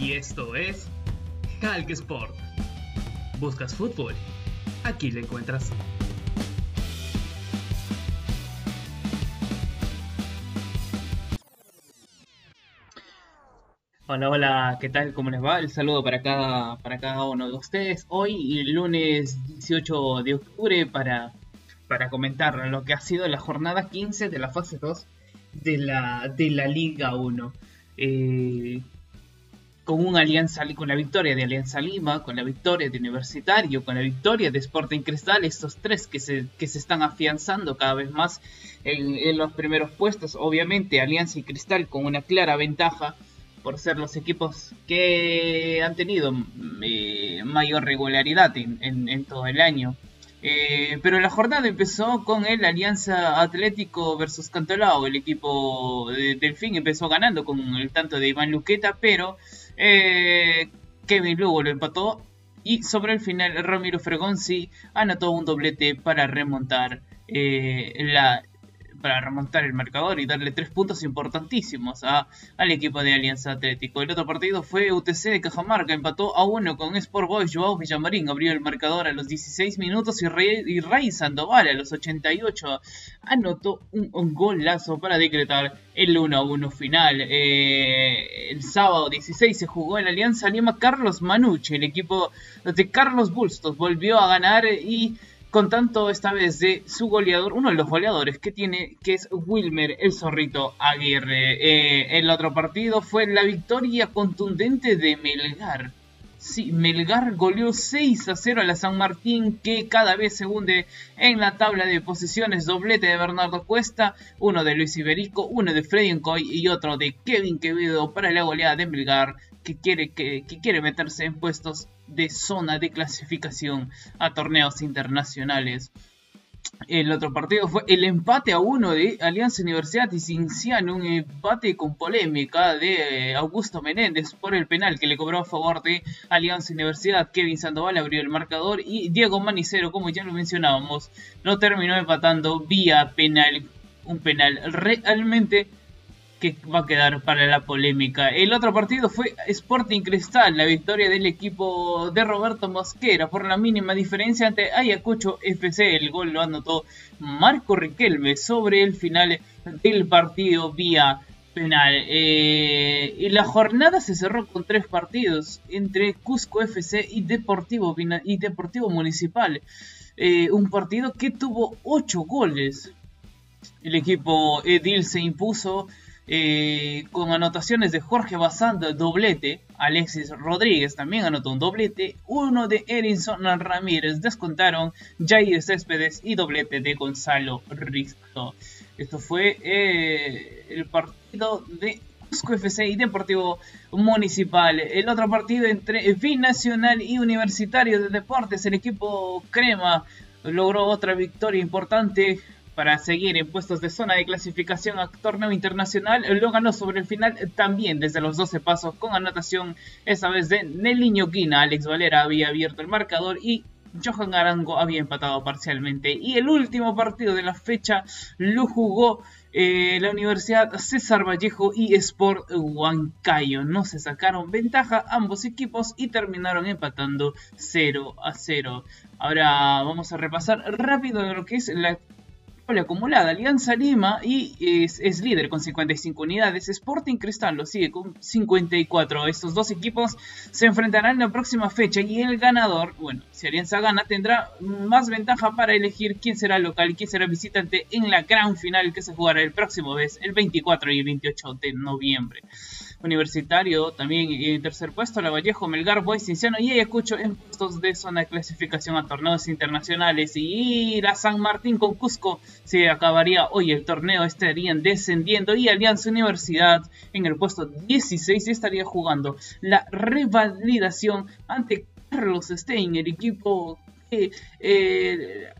y esto es Hulk Sport. ¿Buscas fútbol? Aquí lo encuentras. Hola, hola, ¿qué tal? ¿Cómo les va? El saludo para cada, para cada uno de ustedes. Hoy, lunes 18 de octubre, para, para comentar lo que ha sido la jornada 15 de la fase 2 de la, de la Liga 1. Eh, con un Alianza con la victoria de Alianza Lima, con la victoria de Universitario, con la victoria de Sporting Cristal, estos tres que se, que se están afianzando cada vez más en, en los primeros puestos. Obviamente Alianza y Cristal con una clara ventaja por ser los equipos que han tenido eh, mayor regularidad en, todo el año. Eh, pero la jornada empezó con el Alianza Atlético versus Cantolao. El equipo de Delfín empezó ganando con el tanto de Iván Luqueta, pero eh, Kevin Lugo lo empató. Y sobre el final, Ramiro Fregonzi anotó un doblete para remontar la, para remontar el marcador y darle tres puntos importantísimos al equipo de Alianza Atlético. El otro partido fue UTC de Cajamarca, empató a uno con Sport Boys. Joao Villamarín abrió el marcador a los 16 minutos y Rey, y Sandoval a los 88 anotó un, golazo para decretar el 1 1 final. Eh, el sábado 16 se jugó en Alianza Lima Carlos Manucci, el equipo de Carlos Bustos volvió a ganar y con tanto esta vez de su goleador, uno de los goleadores que tiene, que es Wilmer el Zorrito Aguirre. Eh, el otro partido fue la victoria contundente de Melgar. Sí, Melgar goleó 6 a 0 a la San Martín, que cada vez se hunde en la tabla de posiciones. Doblete de Bernardo Cuesta, uno de Luis Iberico, uno de Freddy Encoy y otro de Kevin Quevedo para la goleada de Melgar, que quiere, que quiere meterse en puestos de zona de clasificación a torneos internacionales. El otro partido fue el empate a uno de Alianza Universidad y Cinciano, un empate con polémica de Augusto Menéndez por el penal que le cobró a favor de Alianza Universidad. Kevin Sandoval abrió el marcador y Diego Manicero, como ya lo mencionábamos, lo terminó empatando vía penal. Un penal realmente que va a quedar para la polémica. El otro partido fue Sporting Cristal, la victoria del equipo de Roberto Mosquera por la mínima diferencia ante Ayacucho FC. El gol lo anotó Marco Riquelme sobre el final del partido vía penal. Eh, y la jornada se cerró con tres partidos entre Cusco FC y Deportivo, y Deportivo Municipal. Eh, un partido que tuvo ocho goles. El equipo Edil se impuso eh, con anotaciones de Jorge Basanda, doblete, Alexis Rodríguez también anotó un doblete, uno de Erinson Ramírez, descontaron Jair Céspedes y doblete de Gonzalo Risto. Esto fue eh, el partido de Cusco FC y Deportivo Municipal. El otro partido entre Nacional y Universitario de Deportes, el equipo Crema logró otra victoria importante para seguir en puestos de zona de clasificación a torneo internacional. Lo ganó sobre el final también desde los 12 pasos con anotación esa vez de Nelly Ñoquina. Alex Valera había abierto el marcador y Johan Arango había empatado parcialmente. Y el último partido de la fecha lo jugó eh, la Universidad César Vallejo y Sport Huancayo. No se sacaron ventaja ambos equipos y terminaron empatando 0 a 0. Ahora vamos a repasar rápido lo que es la acumulada. Alianza Lima y es, líder con 55 unidades. Sporting Cristal lo sigue con 54. Estos dos equipos se enfrentarán en la próxima fecha y el ganador, bueno, si Alianza gana, tendrá más ventaja para elegir quién será local y quién será visitante en la gran final que se jugará el próximo mes, el 24 y el 28 de noviembre. Universitario también en tercer puesto, La Vallejo, Melgar, Boys, Cinciano y Ayacucho en puestos de zona de clasificación a torneos internacionales. Y la San Martín con Cusco se acabaría hoy el torneo, estarían descendiendo y Alianza Universidad en el puesto 16 estaría jugando la revalidación ante Carlos Stein, el equipo que eh,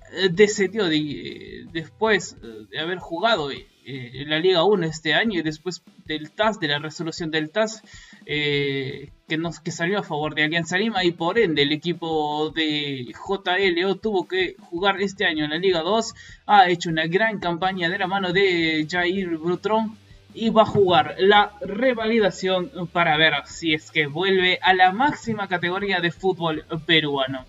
después de haber jugado en la Liga 1 este año y después del TAS, de la resolución del TAS, eh, que, nos, que salió a favor de Alianza Lima y por ende el equipo de JLO tuvo que jugar este año en la Liga 2, ha hecho una gran campaña de la mano de Jair Brutron y va a jugar la revalidación para ver si es que vuelve a la máxima categoría de fútbol peruano.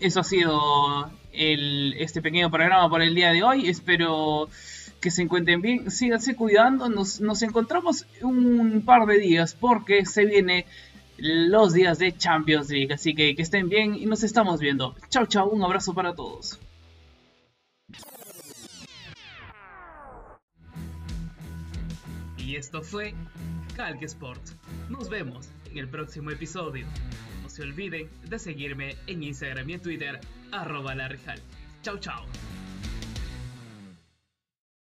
Eso ha sido este pequeño programa por el día de hoy. Espero que se encuentren bien, síganse cuidando. Nos, nos encontramos un par de días porque se viene los días de Champions League. Así que que estén bien y nos estamos viendo. Chao, chao, un abrazo para todos. Y esto fue Calque Sport. Nos vemos en el próximo episodio. Se olviden de seguirme en Instagram y en Twitter, arroba la Chao, chao.